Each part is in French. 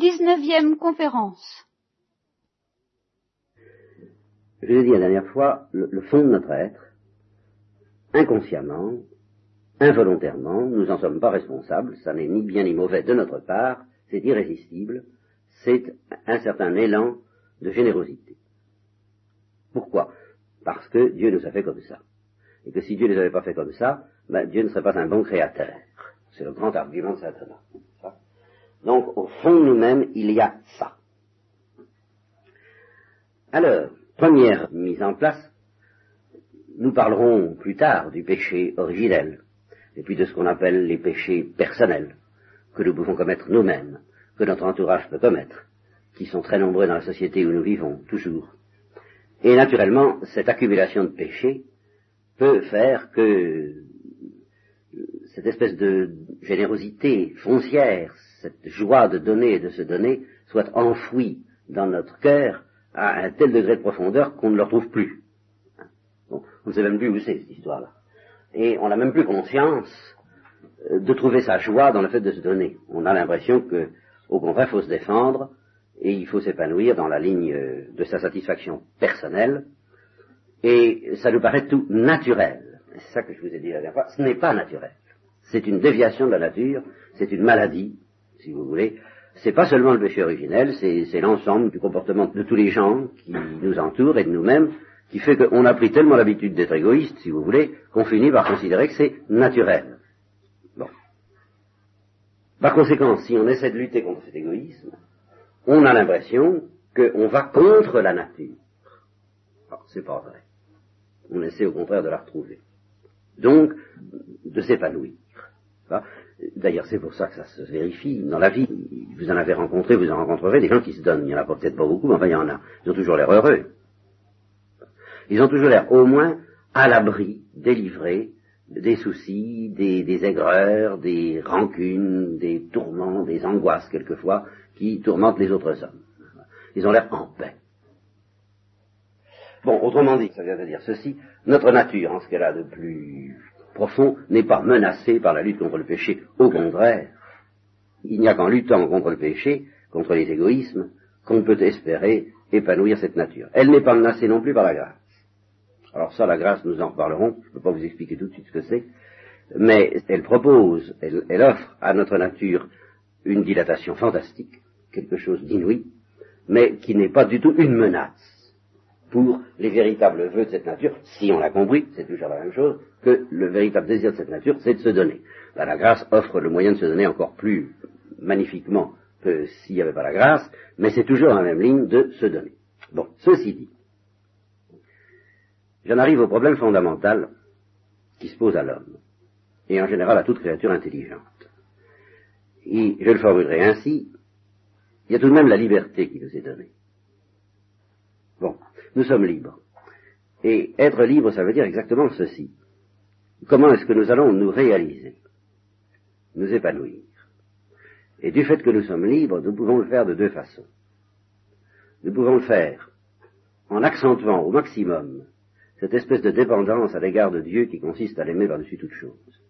Dix-neuvième conférence. Je l'ai dit la dernière fois, le, le, fond de notre être, inconsciemment, involontairement, nous n'en sommes pas responsables, ça n'est ni bien ni mauvais de notre part, c'est irrésistible, c'est un certain élan de générosité. Pourquoi? Parce que Dieu nous a fait comme ça. Et que si Dieu ne les avait pas fait comme ça, ben, Dieu ne serait pas un bon créateur. C'est le grand argument de Satan. Donc, au fond nous-mêmes, il y a ça. Alors, première mise en place, nous parlerons plus tard du péché originel, et puis de ce qu'on appelle les péchés personnels, que nous pouvons commettre nous-mêmes, que notre entourage peut commettre, qui sont très nombreux dans la société où nous vivons, toujours. Et naturellement, cette accumulation de péchés peut faire que cette espèce de générosité foncière, cette joie de donner et de se donner, soit enfouie dans notre cœur à un tel degré de profondeur qu'on ne le retrouve plus. on ne sait même plus où c'est cette histoire-là. Et on n'a même plus conscience euh, de trouver sa joie dans le fait de se donner. On a l'impression que, au contraire, il faut se défendre et il faut s'épanouir dans la ligne euh, de sa satisfaction personnelle. Et ça nous paraît tout naturel. C'est ça que je vous ai dit la dernière fois. Ce n'est pas naturel. C'est une déviation de la nature, c'est une maladie, si vous voulez. C'est pas seulement le péché originel, c'est l'ensemble du comportement de tous les gens qui nous entourent et de nous-mêmes qui fait qu'on a pris tellement l'habitude d'être égoïste, si vous voulez, qu'on finit par considérer que c'est naturel. Bon. Par conséquent, si on essaie de lutter contre cet égoïsme, on a l'impression qu'on va contre la nature. Alors, c'est pas vrai. On essaie au contraire de la retrouver. Donc, de s'épanouir. D'ailleurs, c'est pour ça que ça se vérifie dans la vie. Vous en avez rencontré, vous en rencontrerez des gens qui se donnent. Il n'y en a peut-être pas beaucoup, mais enfin, il y en a. Ils ont toujours l'air heureux. Ils ont toujours l'air au moins à l'abri, délivrés des soucis, des, aigreurs, des rancunes, des tourments, des angoisses quelquefois qui tourmentent les autres hommes. Ils ont l'air en paix. Bon, autrement dit, ça vient de dire ceci, notre nature, en ce qu'elle a de plus profond, n'est pas menacée par la lutte contre le péché. Au contraire, il n'y a qu'en luttant contre le péché, contre les égoïsmes, qu'on peut espérer épanouir cette nature. Elle n'est pas menacée non plus par la grâce. Alors ça, la grâce, nous en reparlerons, je ne peux pas vous expliquer tout de suite ce que c'est, mais elle propose, elle offre à notre nature une dilatation fantastique, quelque chose d'inouï, mais qui n'est pas du tout une menace pour les véritables vœux de cette nature, si on l'a compris, c'est toujours la même chose, que le véritable désir de cette nature, c'est de se donner. Ben, la grâce offre le moyen de se donner encore plus magnifiquement que s'il n'y avait pas la grâce, mais c'est toujours la même ligne de se donner. Bon, ceci dit, J'en arrive au problème fondamental qui se pose à l'homme, et en général à toute créature intelligente. Et je le formulerai ainsi, il y a tout de même la liberté qui nous est donnée. Bon, nous sommes libres. Et être libre, ça veut dire exactement ceci. Comment est-ce que nous allons nous réaliser, nous épanouir Et du fait que nous sommes libres, nous pouvons le faire de deux façons. Nous pouvons le faire en accentuant au maximum cette espèce de dépendance à l'égard de Dieu qui consiste à l'aimer par-dessus toute chose.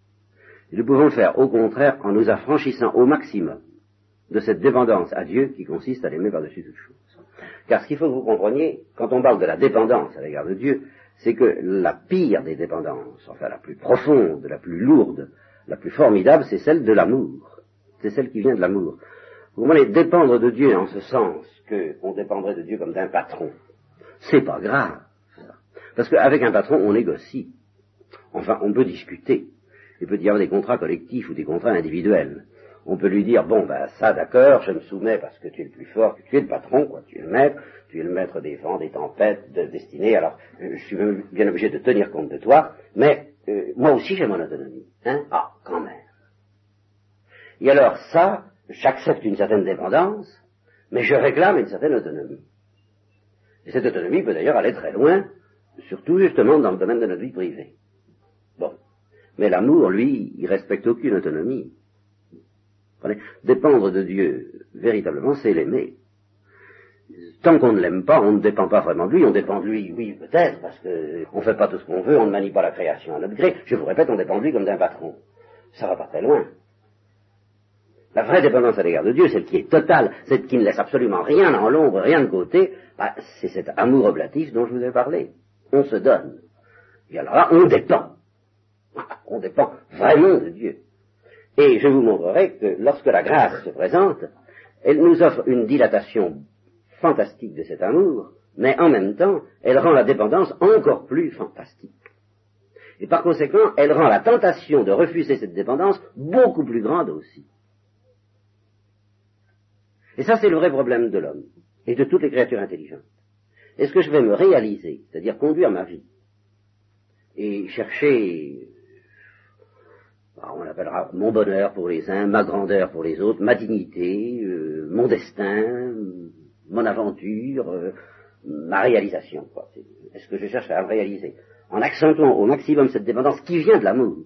Et nous pouvons le faire au contraire en nous affranchissant au maximum de cette dépendance à Dieu qui consiste à l'aimer par-dessus toute chose. Car ce qu'il faut que vous compreniez, quand on parle de la dépendance à l'égard de Dieu, c'est que la pire des dépendances, enfin la plus profonde, la plus lourde, la plus formidable, c'est celle de l'amour. C'est celle qui vient de l'amour. Vous comprenez, dépendre de Dieu en ce sens qu'on dépendrait de Dieu comme d'un patron, c'est pas grave. Parce qu'avec un patron, on négocie. Enfin, on peut discuter. Il peut y avoir des contrats collectifs ou des contrats individuels. On peut lui dire, bon, ben ça d'accord, je me soumets parce que tu es le plus fort, tu es le patron, quoi, tu es le maître, tu es le maître des vents, des tempêtes, de destinée, alors euh, je suis bien obligé de tenir compte de toi, mais euh, moi aussi j'ai mon autonomie. Hein ah, quand même. Et alors ça, j'accepte une certaine dépendance, mais je réclame une certaine autonomie. Et cette autonomie peut d'ailleurs aller très loin surtout justement dans le domaine de notre vie privée. Bon. Mais l'amour, lui, il respecte aucune autonomie. Dépendre de Dieu, véritablement, c'est l'aimer. Tant qu'on ne l'aime pas, on ne dépend pas vraiment de lui, on dépend de lui, oui, peut-être, parce qu'on ne fait pas tout ce qu'on veut, on ne manie pas la création à notre gré. Je vous répète, on dépend de lui comme d'un patron. Ça va pas très loin. La vraie dépendance à l'égard de Dieu, celle qui est totale, celle qui ne laisse absolument rien en l'ombre, rien de côté, bah, c'est cet amour oblatif dont je vous ai parlé. On se donne. Et alors là, on dépend. On dépend vraiment de Dieu. Et je vous montrerai que lorsque la grâce se présente, elle nous offre une dilatation fantastique de cet amour, mais en même temps, elle rend la dépendance encore plus fantastique. Et par conséquent, elle rend la tentation de refuser cette dépendance beaucoup plus grande aussi. Et ça, c'est le vrai problème de l'homme et de toutes les créatures intelligentes. Est-ce que je vais me réaliser, c'est-à-dire conduire ma vie, et chercher, bah, on appellera mon bonheur pour les uns, ma grandeur pour les autres, ma dignité, euh, mon destin, mon aventure, euh, ma réalisation. Est-ce que je cherche à réaliser? En accentuant au maximum cette dépendance qui vient de l'amour,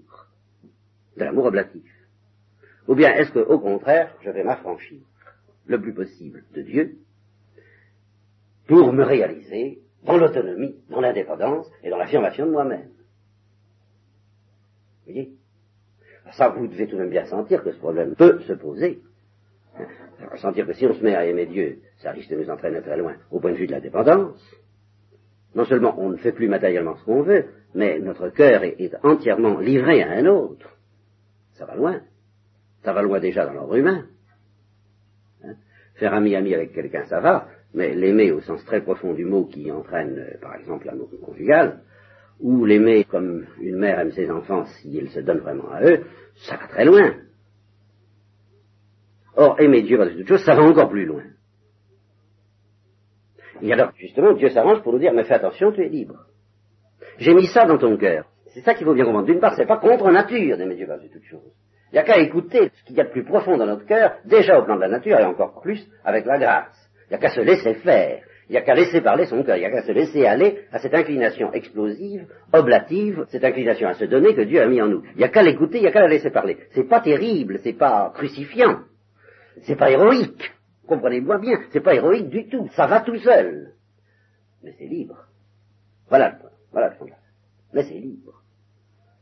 de l'amour oblatif. Ou bien est-ce que, au contraire, je vais m'affranchir le plus possible de Dieu pour me réaliser dans l'autonomie, dans l'indépendance et dans l'affirmation de moi-même? Vous voyez? Ça, vous devez tout de même bien sentir que ce problème peut se poser. Sentir que si on se met à aimer Dieu, ça risque de nous entraîner très loin au point de vue de la dépendance. Non seulement on ne fait plus matériellement ce qu'on veut, mais notre cœur est, entièrement livré à un autre. Ça va loin. Ça va loin déjà dans l'ordre humain. Hein? Faire ami-ami avec quelqu'un, ça va, mais l'aimer au sens très profond du mot qui entraîne, euh, par exemple, l'amour conjugal, ou l'aimer comme une mère aime ses enfants si elle se donne vraiment à eux, ça va très loin. Or, aimer Dieu par-dessus toute chose, ça va encore plus loin. Et alors, justement, Dieu s'arrange pour nous dire, mais fais attention, tu es libre. J'ai mis ça dans ton cœur. C'est ça qu'il faut bien comprendre. D'une part, c'est pas contre nature d'aimer Dieu par-dessus toute chose. Il n'y a qu'à écouter ce qu'il y a de plus profond dans notre cœur, déjà au plan de la nature, et encore plus avec la grâce. Il n'y a qu'à se laisser faire. Il n'y a qu'à laisser parler son cœur. Il n'y a qu'à se laisser aller à cette inclination explosive, oblative, cette inclination à se donner que Dieu a mis en nous. Il n'y a qu'à l'écouter, il n'y a qu'à la laisser parler. C'est pas terrible, c'est pas crucifiant. C'est pas héroïque. Comprenez-moi bien, c'est pas héroïque du tout. Ça va tout seul. Mais c'est libre. Voilà le point. Voilà le fond Mais c'est libre.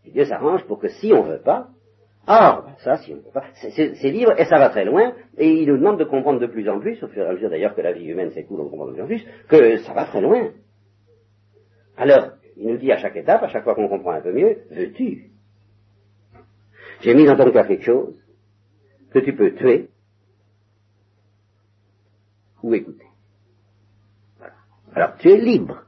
Et Dieu s'arrange pour que si on veut pas, ah, ben ça, si c'est libre et ça va très loin, et il nous demande de comprendre de plus en plus, au fur et à mesure d'ailleurs que la vie humaine s'écoule, on comprend de plus en plus, que ça va très loin. Alors, il nous dit à chaque étape, à chaque fois qu'on comprend un peu mieux, veux-tu? J'ai mis dans ton cœur quelque chose que tu peux tuer ou écouter. Alors, tu es libre.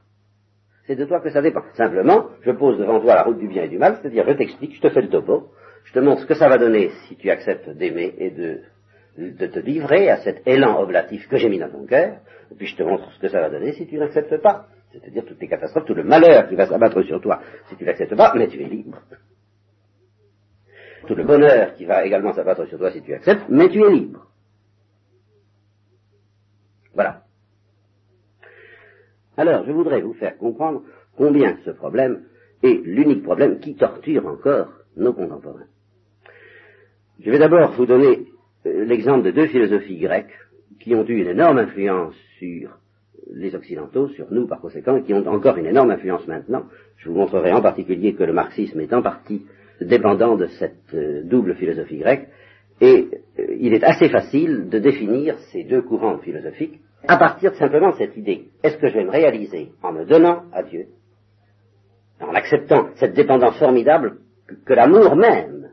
C'est de toi que ça dépend. Simplement, je pose devant toi la route du bien et du mal, c'est-à-dire je t'explique, je te fais le topo, je te montre ce que ça va donner si tu acceptes d'aimer et de, de te livrer à cet élan oblatif que j'ai mis dans ton cœur, et puis je te montre ce que ça va donner si tu n'acceptes pas. C'est-à-dire toutes les catastrophes, tout le malheur qui va s'abattre sur toi si tu n'acceptes pas, mais tu es libre. Tout le bonheur qui va également s'abattre sur toi si tu acceptes, mais tu es libre. Voilà. Alors, je voudrais vous faire comprendre combien ce problème est l'unique problème qui torture encore nos contemporains. Je vais d'abord vous donner euh, l'exemple de deux philosophies grecques qui ont eu une énorme influence sur les Occidentaux, sur nous par conséquent, et qui ont encore une énorme influence maintenant. Je vous montrerai en particulier que le marxisme est en partie dépendant de cette euh, double philosophie grecque, et euh, il est assez facile de définir ces deux courants philosophiques à partir simplement de cette idée. Est-ce que je vais me réaliser en me donnant à Dieu, en acceptant cette dépendance formidable que, l'amour même,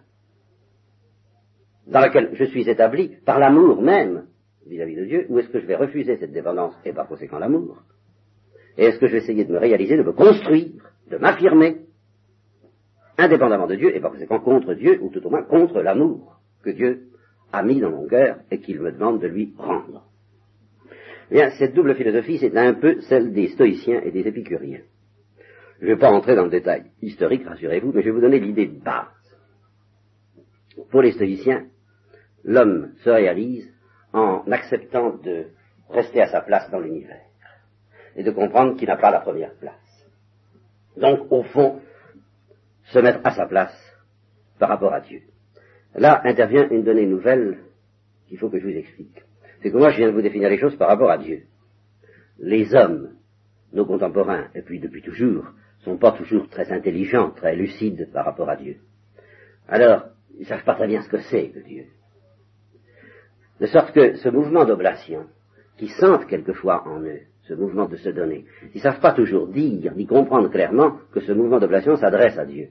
dans laquelle je suis établi par l'amour même vis-à-vis de Dieu, ou est-ce que je vais refuser cette dépendance et par conséquent l'amour? Et est-ce que je vais essayer de me réaliser, de me construire, de m'affirmer, indépendamment de Dieu et par conséquent contre Dieu, ou tout au moins contre l'amour que Dieu a mis dans mon cœur et qu'il me demande de lui rendre? Eh bien, cette double philosophie, c'est un peu celle des stoïciens et des épicuriens. Je ne vais pas entrer dans le détail historique, rassurez-vous, mais je vais vous donner l'idée de base. Pour les stoïciens, l'homme se réalise en acceptant de rester à sa place dans l'univers et de comprendre qu'il n'a pas la première place. Donc, au fond, se mettre à sa place par rapport à Dieu. Là intervient une donnée nouvelle qu'il faut que je vous explique c'est que moi je viens de vous définir les choses par rapport à Dieu. Les hommes, nos contemporains, et puis depuis toujours, sont pas toujours très intelligents, très lucides par rapport à Dieu. Alors, ils savent pas très bien ce que c'est que Dieu. De sorte que ce mouvement d'oblation, qui sentent quelquefois en eux ce mouvement de se donner, ils ne savent pas toujours dire, ni comprendre clairement que ce mouvement d'oblation s'adresse à Dieu.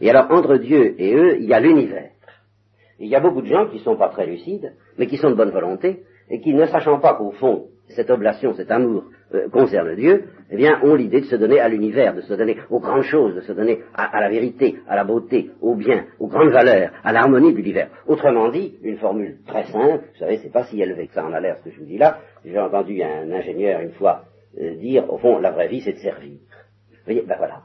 Et alors, entre Dieu et eux, il y a l'univers. Il y a beaucoup de gens qui ne sont pas très lucides, mais qui sont de bonne volonté, et qui, ne sachant pas qu'au fond, cette oblation, cet amour euh, concerne Dieu, eh bien, ont l'idée de se donner à l'univers, de se donner aux grandes choses, de se donner à, la vérité, à la beauté, au bien, aux grandes valeurs, à l'harmonie de l'univers. Autrement dit, une formule très simple, vous savez, c'est pas si élevé que ça en a l'air ce que je vous dis là. J'ai entendu un ingénieur une fois euh, dire, au fond, la vraie vie, c'est de servir. Vous voyez, ben voilà.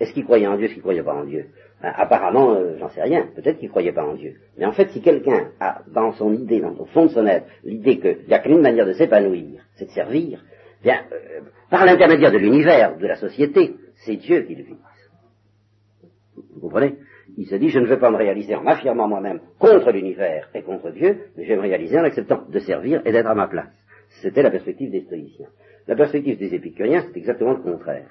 Est-ce qu'il croyait en Dieu, est-ce qu'il croyait pas en Dieu? Ben, Apparemment, euh, j'en sais rien. Peut-être qu'il croyait pas en Dieu. Mais en fait, si quelqu'un a dans son idée, dans, au fond de son être, l'idée qu'il n'y a qu'une manière de s'épanouir, c'est de servir, bien, euh, par l'intermédiaire de l'univers, de la société, c'est Dieu qui le vise. Vous comprenez? Il se dit, je ne veux pas me réaliser en m'affirmant moi-même contre l'univers et contre Dieu, mais je vais me réaliser en acceptant de servir et d'être à ma place. C'était la perspective des stoïciens. La perspective des épicuriens, c'est exactement le contraire.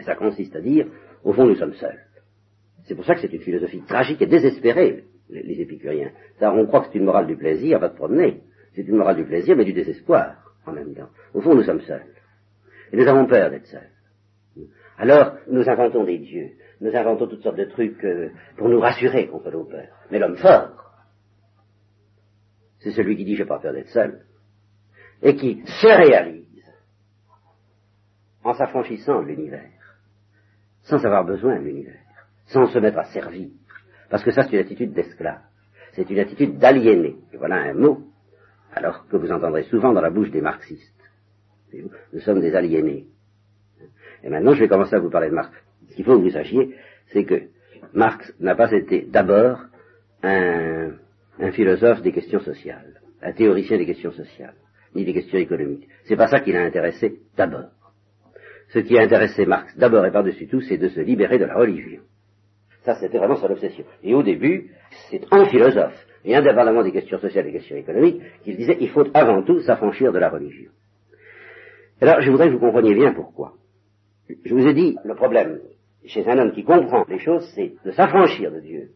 Ça consiste à dire, au fond, nous sommes seuls. C'est pour ça que c'est une philosophie tragique et désespérée, les, épicuriens. on croit que c'est une morale du plaisir, va te promener. C'est une morale du plaisir, mais du désespoir Au fond, nous sommes seuls. Et nous avons peur d'être seuls. Alors, nous inventons des dieux. Nous inventons toutes sortes de trucs euh, pour nous rassurer contre nos peurs. Mais l'homme fort, c'est celui qui dit j'ai pas peur d'être seul, et qui se réalise en s'affranchissant de l'univers sans avoir besoin de l'univers, sans se mettre à servir. Parce que ça, c'est une attitude d'esclave. C'est une attitude d'aliéné. Voilà un mot, alors que vous entendrez souvent dans la bouche des marxistes. Nous sommes des aliénés. Et maintenant, je vais commencer à vous parler de Marx. Ce qu'il faut que vous sachiez, c'est que Marx n'a pas été d'abord un, philosophe des questions sociales, un théoricien des questions sociales, ni des questions économiques. C'est pas ça qui l'a intéressé d'abord ce qui a intéressé Marx d'abord et par-dessus tout, c'est de se libérer de la religion. Ça, c'était vraiment son obsession. Et au début, c'est un philosophe, et indépendamment des questions sociales et des questions économiques, qu'il disait il faut avant tout s'affranchir de la religion. Alors, je voudrais que vous compreniez bien pourquoi. Je vous ai dit, le problème chez un homme qui comprend les choses, c'est de s'affranchir de Dieu,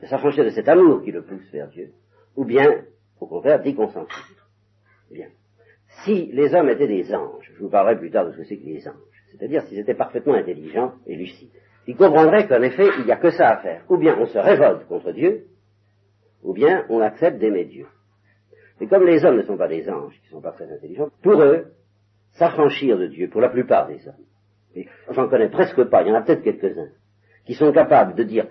de s'affranchir de cet amour qui le pousse vers Dieu, ou bien, au contraire, d'y consentir. Bien si les hommes étaient des anges, je vous parlerai plus tard de ce que c'est que les anges, c'est-à-dire s'ils étaient parfaitement intelligents et lucides, ils comprendraient qu'en effet, il n'y a que ça à faire. Ou bien on se révolte contre Dieu, ou bien on accepte d'aimer Dieu. Et comme les hommes ne sont pas des anges, qui ne sont pas très intelligents, pour eux, s'affranchir de Dieu, pour la plupart des hommes, j'en connais presque pas, il y en a peut-être quelques-uns, qui sont capables de dire,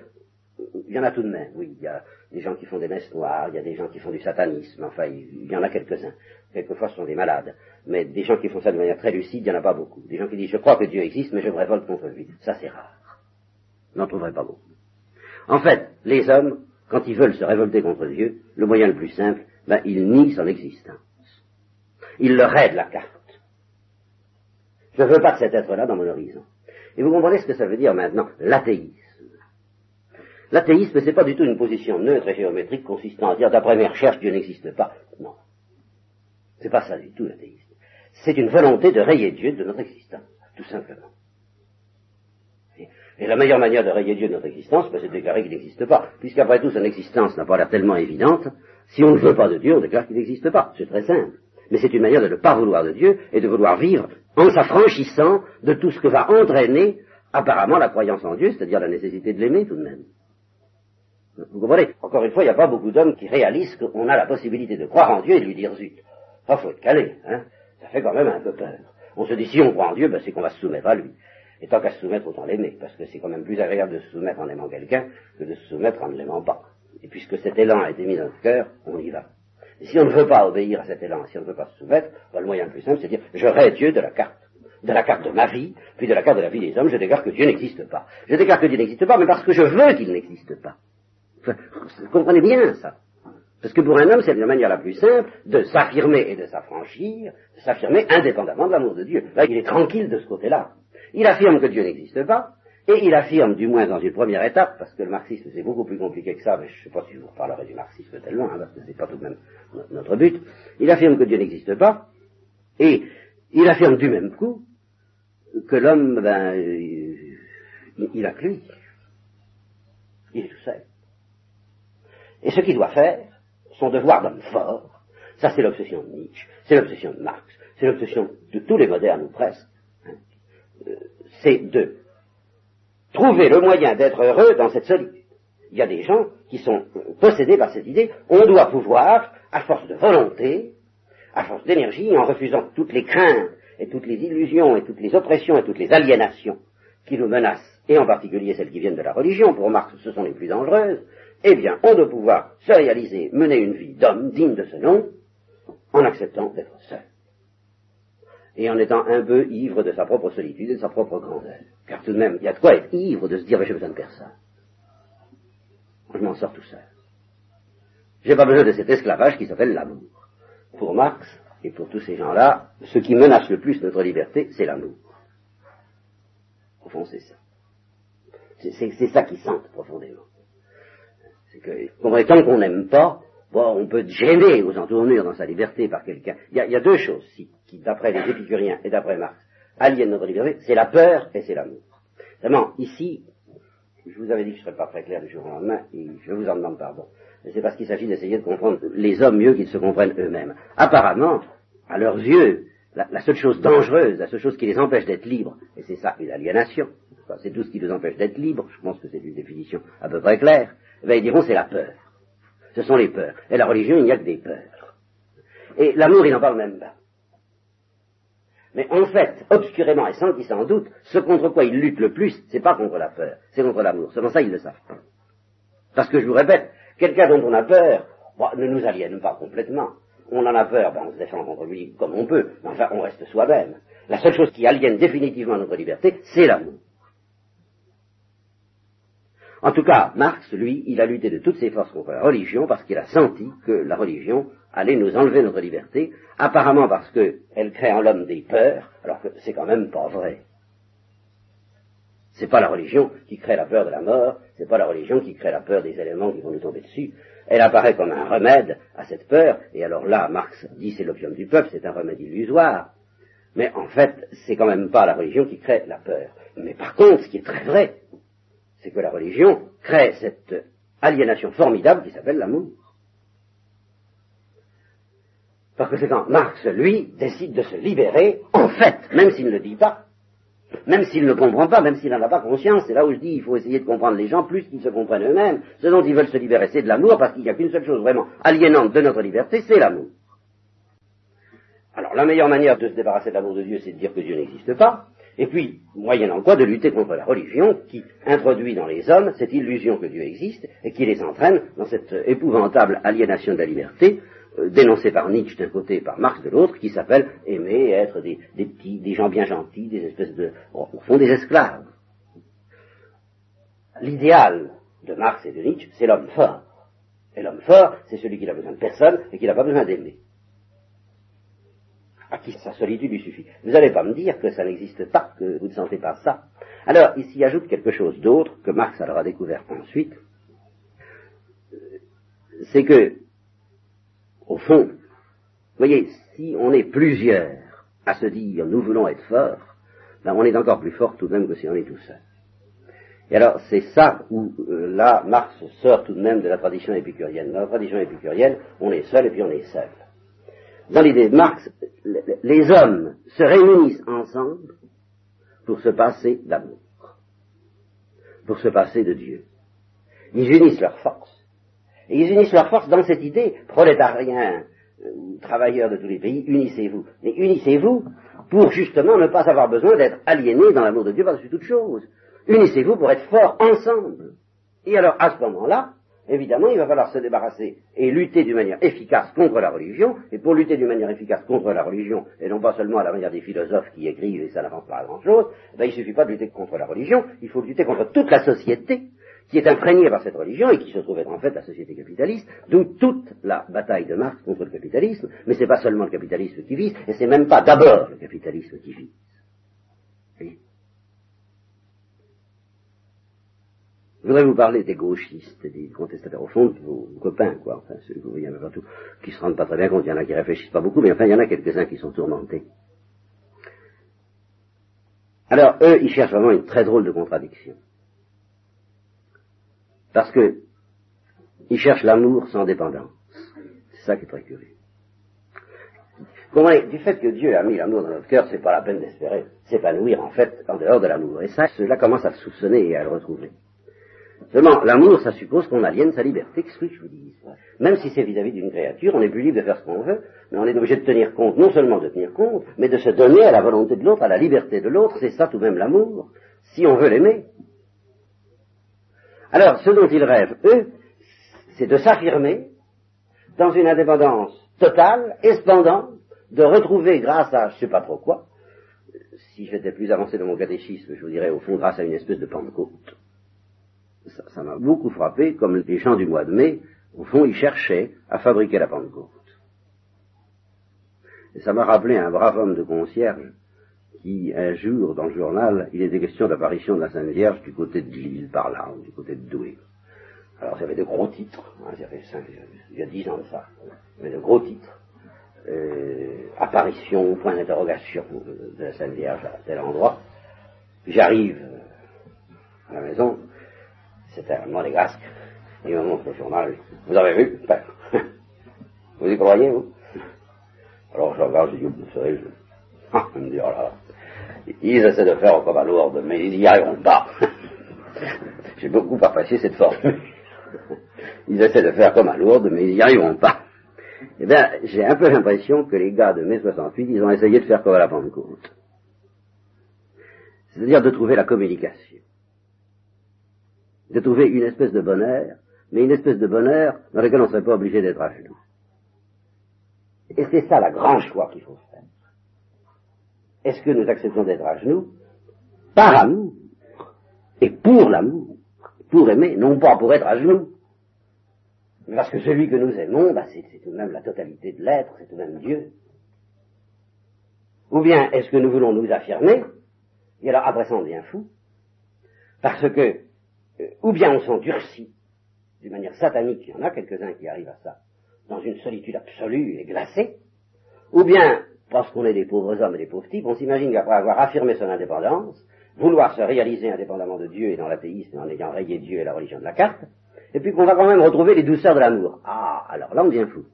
il y en a tout de même, oui, il y a des gens qui font des messes noires, il y a des gens qui font du satanisme, enfin, il y en a quelques-uns. Quelquefois, ce sont des malades. Mais des gens qui font ça de manière très lucide, il n'y en a pas beaucoup. Des gens qui disent, je crois que Dieu existe, mais je me révolte contre lui. Ça, c'est rare. N'en trouverez pas beaucoup. En fait, les hommes, quand ils veulent se révolter contre Dieu, le moyen le plus simple, ben, ils nient son existence. Ils leur aident la carte. Je ne veux pas cet être-là dans mon horizon. Et vous comprenez ce que ça veut dire maintenant, l'athéisme. L'athéisme, ce n'est pas du tout une position neutre et géométrique consistant à dire d'après mes recherches, Dieu n'existe pas. Non. C'est pas ça du tout l'athéisme. C'est une volonté de rayer Dieu de notre existence, tout simplement. Et la meilleure manière de rayer Dieu de notre existence, ben, c'est de déclarer qu'il n'existe pas. Puisqu'après tout, son existence n'a pas l'air tellement évidente, si on ne veut pas de Dieu, on déclare qu'il n'existe pas. C'est très simple. Mais c'est une manière de ne pas vouloir de Dieu et de vouloir vivre en s'affranchissant de tout ce que va entraîner apparemment la croyance en Dieu, c'est-à-dire la nécessité de l'aimer tout de même. Vous comprenez? Encore une fois, il n'y a pas beaucoup d'hommes qui réalisent qu'on a la possibilité de croire en Dieu et de lui dire zut. Ça, faut être calé, hein. Ça fait quand même un peu peur. On se dit, si on croit en Dieu, ben, c'est qu'on va se soumettre à lui. Et tant qu'à se soumettre, autant l'aimer, parce que c'est quand même plus agréable de se soumettre en aimant quelqu'un que de se soumettre en ne l'aimant pas. Et puisque cet élan a été mis dans notre cœur, on y va. Et si on ne veut pas obéir à cet élan, si on ne veut pas se soumettre, ben, le moyen le plus simple, c'est de dire, je rêve Dieu de la carte de la carte de ma vie, puis de la carte de la vie des hommes, je déclare que Dieu n'existe pas. Je déclare que Dieu n'existe pas, mais parce que je veux qu'il n'existe pas. Vous comprenez bien ça. Parce que pour un homme, c'est la manière la plus simple de s'affirmer et de s'affranchir, de s'affirmer indépendamment de l'amour de Dieu. Là, il est tranquille de ce côté-là. Il affirme que Dieu n'existe pas, et il affirme, du moins dans une première étape, parce que le marxisme c'est beaucoup plus compliqué que ça, mais je ne sais pas si je vous reparlerai du marxisme tellement, hein, parce que c'est pas tout de même notre but, il affirme que Dieu n'existe pas, et il affirme du même coup que l'homme, ben, il, il a que lui. Il est tout seul. Et ce qu'il doit faire, son devoir d'homme fort. Ça, c'est l'obsession de Nietzsche, c'est l'obsession de Marx, c'est l'obsession de tous les modernes ou presque. C'est de trouver le moyen d'être heureux dans cette solitude. Il y a des gens qui sont possédés par cette idée, on doit pouvoir, à force de volonté, à force d'énergie, en refusant toutes les craintes et toutes les illusions et toutes les oppressions et toutes les aliénations qui nous menacent, et en particulier celles qui viennent de la religion, pour Marx ce sont les plus dangereuses, eh bien on doit pouvoir se réaliser, mener une vie d'homme digne de ce nom, en acceptant d'être seul. Et en étant un peu ivre de sa propre solitude et de sa propre grandeur. Car tout de même, il y a de quoi être ivre de se dire, j'ai besoin de personne. Je m'en sors tout seul. J'ai pas besoin de cet esclavage qui s'appelle l'amour. Pour Marx, et pour tous ces gens-là, ce qui menace le plus notre liberté, c'est l'amour. Au fond, c'est ça. C'est ça qui sente profondément. C'est que, tant qu'on n'aime pas, on peut gêner aux entournures dans sa liberté par quelqu'un. Il y, a deux choses d'après les épicuriens et d'après Marx, aliènent notre liberté, c'est la peur et c'est l'amour. Vraiment, ici, je vous avais dit que je ne serais pas très clair du jour au lendemain, et je vous en demande pardon c'est parce qu'il s'agit d'essayer de comprendre les hommes mieux qu'ils se comprennent eux-mêmes. Apparemment, à leurs yeux, la, seule chose dangereuse, la seule chose qui les empêche d'être libres, et c'est ça, une aliénation, c'est tout ce qui les empêche d'être libres, je pense que c'est une définition à peu près claire, eh ils diront c'est la peur. Ce sont les peurs. Et la religion, il n'y a que des peurs. Et l'amour, il n'en parle même pas. Mais en fait, obscurément et sans qu'ils s'en doutent, ce contre quoi ils luttent le plus, c'est pas contre la peur, c'est contre l'amour. Pour ça qu'ils le savent pas. Parce que je vous répète, Quelqu'un dont on a peur ne nous aliène pas complètement. On en a peur, ben on se défend contre lui comme on peut, mais enfin on reste soi-même. La seule chose qui aliène définitivement notre liberté, c'est l'amour. En tout cas, Marx, lui, il a lutté de toutes ses forces contre la religion parce qu'il a senti que la religion allait nous enlever notre liberté, apparemment parce qu'elle crée en l'homme des peurs, alors que c'est quand même pas vrai. C'est pas la religion qui crée la peur de la mort, c'est pas la religion qui crée la peur des éléments qui vont nous tomber dessus. Elle apparaît comme un remède à cette peur, et alors là, Marx dit c'est l'opium du peuple, c'est un remède illusoire. Mais en fait, c'est quand même pas la religion qui crée la peur. Mais par contre, ce qui est très vrai, c'est que la religion crée cette aliénation formidable qui s'appelle l'amour. Parce que c'est quand Marx, lui, décide de se libérer, en fait, même s'il ne le dit pas, même s'il ne comprend pas, même s'il n'en a pas conscience, c'est là où je dis il faut essayer de comprendre les gens plus qu'ils se comprennent eux-mêmes. Ce dont ils veulent se libérer, c'est de l'amour, parce qu'il n'y a qu'une seule chose vraiment aliénante de notre liberté, c'est l'amour. Alors la meilleure manière de se débarrasser de l'amour de Dieu, c'est de dire que Dieu n'existe pas, et puis, moyennant quoi, de lutter contre la religion qui introduit dans les hommes cette illusion que Dieu existe et qui les entraîne dans cette épouvantable aliénation de la liberté dénoncé par Nietzsche d'un côté et par Marx de l'autre, qui s'appelle aimer être des, petits, des gens bien gentils, des espèces de, au fond, des esclaves. L'idéal de Marx et de Nietzsche, c'est l'homme fort. Et l'homme fort, c'est celui qui n'a besoin de personne et qui n'a pas besoin d'aimer. À qui sa solitude lui suffit. Vous n'allez pas me dire que ça n'existe pas, que vous ne sentez pas ça. Alors, il s'y ajoute quelque chose d'autre que Marx alors a découvert ensuite. C'est que au fond, vous voyez, si on est plusieurs à se dire nous voulons être forts, ben on est encore plus fort tout de même que si on est tout seul. Et alors c'est ça où euh, là Marx sort tout de même de la tradition épicurienne. Dans la tradition épicurienne, on est seul et puis on est seul. Dans l'idée de Marx, les hommes se réunissent ensemble pour se passer d'amour, pour se passer de Dieu. Ils unissent leurs forces et ils unissent leurs forces dans cette idée, prolétariens, euh, travailleurs de tous les pays, unissez-vous. Mais unissez-vous pour justement ne pas avoir besoin d'être aliénés dans l'amour de Dieu par-dessus toute chose. Unissez-vous pour être forts ensemble. Et alors, à ce moment-là, évidemment, il va falloir se débarrasser et lutter d'une manière efficace contre la religion. Et pour lutter d'une manière efficace contre la religion, et non pas seulement à la manière des philosophes qui écrivent et ça n'avance pas à grand-chose, ben, il ne suffit pas de lutter contre la religion, il faut lutter contre toute la société qui est imprégné par cette religion et qui se trouve être en fait la société capitaliste, d'où toute la bataille de Marx contre le capitalisme, mais c'est pas seulement le capitalisme qui vise, et c'est même pas d'abord le capitalisme qui vise. Je voudrais vous parler des gauchistes, des contestataires, au fond, de vos copains, quoi, enfin, ceux que vous voyez partout, qui se rendent pas très bien compte, il y en a qui réfléchissent pas beaucoup, mais enfin, il y en a quelques-uns qui sont tourmentés. Alors, eux, ils cherchent vraiment une très drôle de contradiction. Parce que ils cherchent l'amour sans dépendance. C'est ça qui est très curieux. Comprenez, du fait que Dieu a mis l'amour dans notre cœur, c'est pas la peine d'espérer s'épanouir en fait en dehors de l'amour. Et ça, cela commence à le soupçonner et à le retrouver. Seulement, l'amour, ça suppose qu'on aliène sa liberté, qu'est-ce que je vous dis Même si c'est vis-à-vis d'une créature, on est plus libre de faire ce qu'on veut, mais on est obligé de tenir compte, non seulement de tenir compte, mais de se donner à la volonté de l'autre, à la liberté de l'autre, c'est ça tout de même l'amour, si on veut l'aimer. Alors, ce dont ils rêvent, eux, c'est de s'affirmer dans une indépendance totale et cependant de retrouver grâce à je sais pas trop quoi, si j'étais plus avancé dans mon catéchisme, je vous dirais au fond grâce à une espèce de Pentecôte ça m'a beaucoup frappé, comme les gens du mois de mai, au fond, ils cherchaient à fabriquer la Pentecôte. Et ça m'a rappelé un brave homme de concierge qui, un jour, dans le journal, il était question d'apparition de la Sainte Vierge du côté de Lille, par là, du côté de Douai. Alors, y avait de gros titres, hein, il, y a dix ans de ça, avait de gros titres. Euh, apparition, point d'interrogation de la Sainte Vierge à tel endroit. J'arrive à la maison, c'était un monégasque. Il me montre le journal. Vous avez vu? Ben, Vous y croyez, vous? Alors je regarde, je dis, vous savez, je... Ah, me dit, oh là, ils essaient de faire comme à Lourdes, mais ils n'y arriveront pas. J'ai beaucoup apprécié cette forme. Ils essaient de faire comme à Lourdes, mais ils n'y arriveront pas. Eh bien, j'ai un peu l'impression que les gars de mai 68, ils ont essayé de faire comme à la Pentecôte. C'est-à-dire de trouver la communication de trouver une espèce de bonheur, mais une espèce de bonheur dans lequel on ne serait pas obligé d'être à genoux. Et c'est ça la grande choix qu'il faut faire. Est-ce que nous acceptons d'être à genoux par amour et pour l'amour, pour aimer, non pas pour être à genoux? Parce que celui que nous aimons, bah, c'est tout de même la totalité de l'être, c'est tout de même Dieu. Ou bien est-ce que nous voulons nous affirmer? Et alors après ça on devient fou, parce que euh, ou bien on s'endurcit d'une manière satanique, il y en a quelques-uns qui arrivent à ça, dans une solitude absolue et glacée, ou bien, parce qu'on est des pauvres hommes et des pauvres types, on s'imagine qu'après avoir affirmé son indépendance, vouloir se réaliser indépendamment de Dieu et dans l'athéisme en ayant rayé Dieu et la religion de la carte, et puis qu'on va quand même retrouver les douceurs de l'amour. Ah, alors là on devient fou.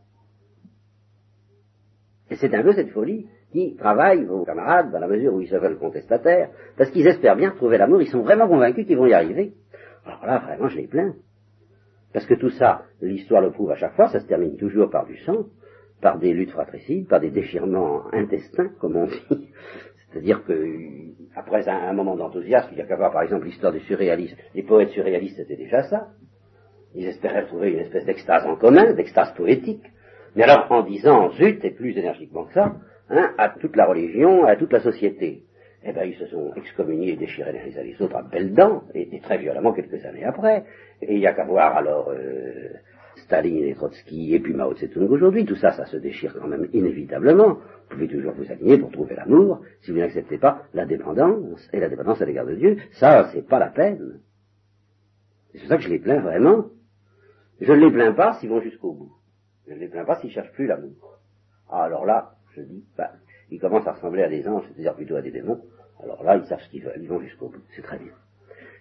Et c'est un peu cette folie qui travaille vos camarades dans la mesure où ils se veulent contestataires, parce qu'ils espèrent bien trouver l'amour, ils sont vraiment convaincus qu'ils vont y arriver. Alors là, vraiment, je les plains. Parce que tout ça, l'histoire le prouve à chaque fois, ça se termine toujours par du sang, par des luttes fratricides, par des déchirements intestins, comme on dit. C'est-à-dire que, après un, moment d'enthousiasme, il y a qu'à voir par exemple l'histoire du surréalisme. Les poètes surréalistes, c'était déjà ça. Ils espéraient trouver une espèce d'extase en commun, d'extase poétique. Mais alors, en disant, zut, et plus énergiquement que ça, hein, à toute la religion, à toute la société eh bien, ils se sont excommuniés et déchirés les uns les autres à belles dents, et, très violemment quelques années après. Et il n'y a qu'à voir alors euh, Staline et Trotsky et puis Mao Tse-tung aujourd'hui, tout ça, ça se déchire quand même inévitablement. Vous pouvez toujours vous aligner pour trouver l'amour, si vous n'acceptez pas la dépendance, et la dépendance à l'égard de Dieu, ça, c'est pas la peine. C'est pour ça que je les plains vraiment. Je ne les plains pas s'ils vont jusqu'au bout. Je ne les plains pas s'ils cherchent plus l'amour. Ah, alors là, je dis, bah, ils commencent à ressembler à des anges, c'est-à-dire plutôt à des démons, alors là, ils savent ce qu'ils veulent, ils vont jusqu'au bout, c'est très bien.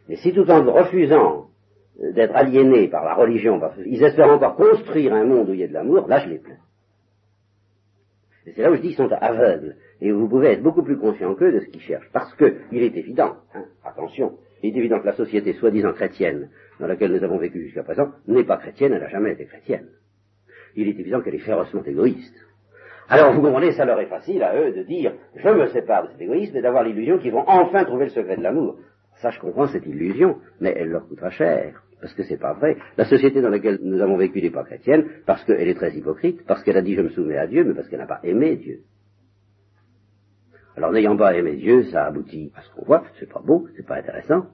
Mais si tout en refusant d'être aliénés par la religion, parce qu'ils espèrent encore construire un monde où il y a de l'amour, là je les plains. Et c'est là où je dis qu'ils sont aveugles. Et vous pouvez être beaucoup plus conscient qu'eux de ce qu'ils cherchent. Parce que, il est évident, hein, attention, il est évident que la société soi-disant chrétienne, dans laquelle nous avons vécu jusqu'à présent, n'est pas chrétienne, elle n'a jamais été chrétienne. Il est évident qu'elle est férocement égoïste. Alors vous comprenez, ça leur est facile à eux de dire je me sépare de cet égoïsme et d'avoir l'illusion qu'ils vont enfin trouver le secret de l'amour. Ça, je comprends cette illusion, mais elle leur coûtera cher, parce que c'est pas vrai. La société dans laquelle nous avons vécu n'est pas chrétienne, parce qu'elle est très hypocrite, parce qu'elle a dit je me soumets à Dieu, mais parce qu'elle n'a pas aimé Dieu. Alors n'ayant pas aimé Dieu, ça aboutit à ce qu'on voit, c'est pas beau, c'est pas intéressant.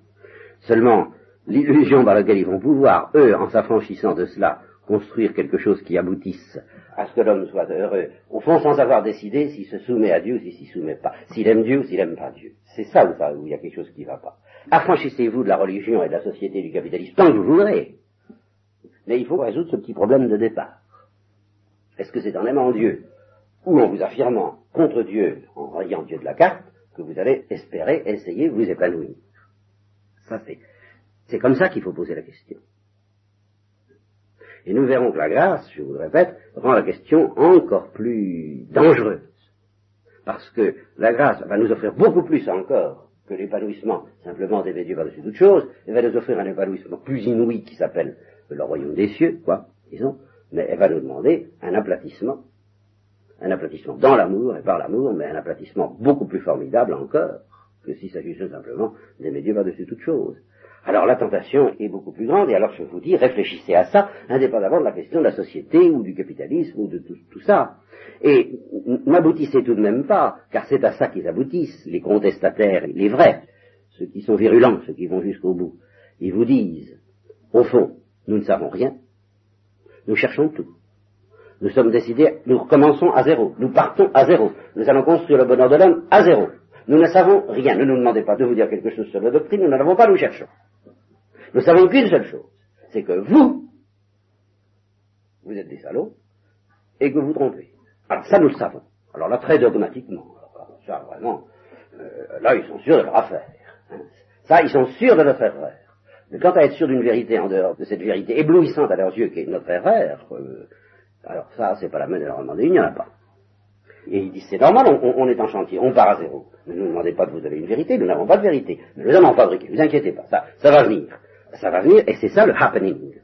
Seulement, l'illusion par laquelle ils vont pouvoir, eux, en s'affranchissant de cela, construire quelque chose qui aboutisse à ce que l'homme soit heureux, au fond sans avoir décidé s'il se soumet à Dieu ou s'il s'y soumet pas, s'il aime Dieu ou s'il n'aime pas Dieu. C'est ça où, il y a quelque chose qui ne va pas. Affranchissez-vous de la religion et de la société du capitalisme tant que vous voudrez. Mais il faut résoudre ce petit problème de départ. Est-ce que c'est en aimant Dieu ou en vous affirmant contre Dieu, en rayant Dieu de la carte, que vous allez espérer, essayer, vous épanouir? Ça c'est, c'est comme ça qu'il faut poser la question. Et nous verrons que la grâce, je vous le répète, rend la question encore plus dangereuse. Parce que la grâce va nous offrir beaucoup plus encore que l'épanouissement simplement des dieux par-dessus toute chose, elle va nous offrir un épanouissement plus inouï qui s'appelle le royaume des cieux, quoi, disons, mais elle va nous demander un aplatissement, un aplatissement dans l'amour et par l'amour, mais un aplatissement beaucoup plus formidable encore que s'il s'agissait simplement d'aimer Dieu par-dessus toute chose. Alors la tentation est beaucoup plus grande, et alors je vous dis, réfléchissez à ça, indépendamment de la question de la société ou du capitalisme ou de tout, ça. Et n'aboutissez tout de même pas, car c'est à ça qu'ils aboutissent, les contestataires, les vrais, ceux qui sont virulents, ceux qui vont jusqu'au bout. Ils vous disent, au fond, nous ne savons rien, nous cherchons tout. Nous sommes décidés, nous recommençons à zéro, nous partons à zéro, nous allons construire le bonheur de l'homme à zéro. Nous ne savons rien, ne nous demandez pas de vous dire quelque chose sur la doctrine, nous n'avons pas, nous cherchons. Nous savons qu'une seule chose, c'est que vous, vous êtes des salauds, et que vous trompez. Alors ça, nous le savons. Alors là, très dogmatiquement. ça, vraiment, euh, là, ils sont sûrs de leur affaire. Hein. Ça, ils sont sûrs de notre erreur. Mais quant à être sûr d'une vérité en dehors de cette vérité éblouissante à leurs yeux qui est notre erreur, euh, alors ça, c'est pas la peine de leur demander, il n'y en a pas. Et ils disent, c'est normal, on, est en chantier, on part à zéro. Ne nous demandez pas de vous donner une vérité, nous n'avons pas de vérité. Nous les avons fabriqués, ne vous inquiétez pas, ça, ça va venir ça va venir, et c'est ça le happening.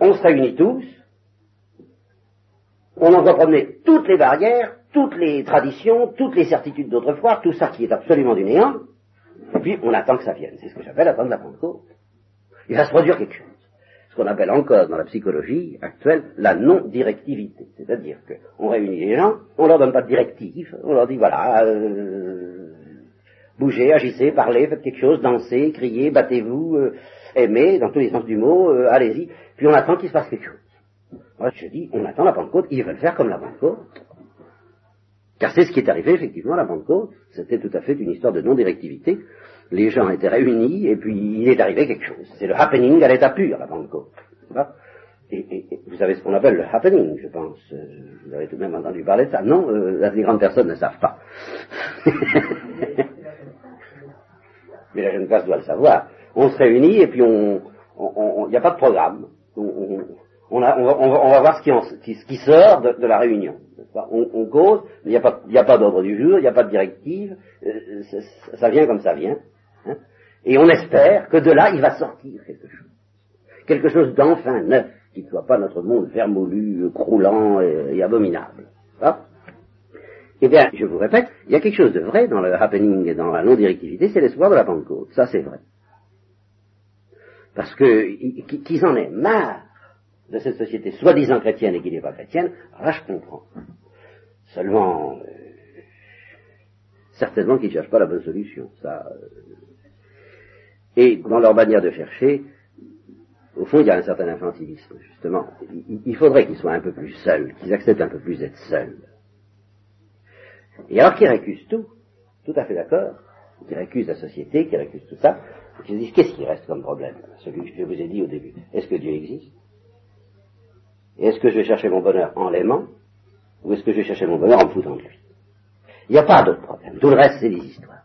On se réunit tous, on en va promener toutes les barrières, toutes les traditions, toutes les certitudes d'autrefois, tout ça qui est absolument du néant, et puis on attend que ça vienne. C'est ce que j'appelle attendre la Pentecôte. Il va se produire quelque chose. Ce qu'on appelle encore dans la psychologie actuelle la non-directivité. C'est-à-dire qu'on réunit les gens, on leur donne pas de directive, on leur dit voilà, euh, bougez, agissez, parlez, faites quelque chose, dansez, criez, battez-vous, euh, aimez, dans tous les sens du mot, euh, allez-y, puis on attend qu'il se passe quelque chose. Moi, je dis, on attend la Pentecôte, ils veulent faire comme la Pentecôte. Car c'est ce qui est arrivé effectivement à la Pentecôte, c'était tout à fait une histoire de non-directivité. Les gens étaient réunis et puis il est arrivé quelque chose. C'est le happening à l'état pur, la Pentecôte. Et, vous savez ce qu'on appelle le happening, je pense. Euh, vous avez tout de même entendu parler de ça. Non, les grandes personnes ne savent pas. mais la jeune classe doit le savoir. On se réunit et puis on, il n'y a pas de programme. On, on, va, on, va, voir ce qui, en, ce qui sort de, la réunion. On, cause, mais il n'y a pas, d'ordre du jour, il n'y a pas de directive, euh, ça, vient comme ça vient. Hein. Et on espère que de là, il va sortir quelque chose. Quelque chose d'enfin neuf, qui ne soit pas notre monde vermoulu, croulant et, abominable. Eh bien, je vous répète, il y a quelque chose de vrai dans le happening et dans la non-directivité, c'est l'espoir de la Pentecôte. Ça, c'est vrai. Parce que qu'ils en aient marre de cette société soi-disant chrétienne et qui n'est pas chrétienne, là, je comprends. Seulement, euh, certainement qu'ils ne cherchent pas la bonne solution. Ça, euh. et dans leur manière de chercher, au fond, il y a un certain infantilisme, justement. Il, faudrait qu'ils soient un peu plus seuls, qu'ils acceptent un peu plus d'être seuls. Et alors qu'ils récusent tout, tout à fait d'accord, qu'ils récusent la société, qu'ils récusent tout ça, se disent qu'est-ce qui reste comme problème? Celui que je vous ai dit au début. Est-ce que Dieu existe? Et est-ce que je vais chercher mon bonheur en l'aimant Ou est-ce que je vais chercher mon bonheur en me foutant de lui? Il n'y a pas d'autre problème. Tout le reste, c'est des histoires.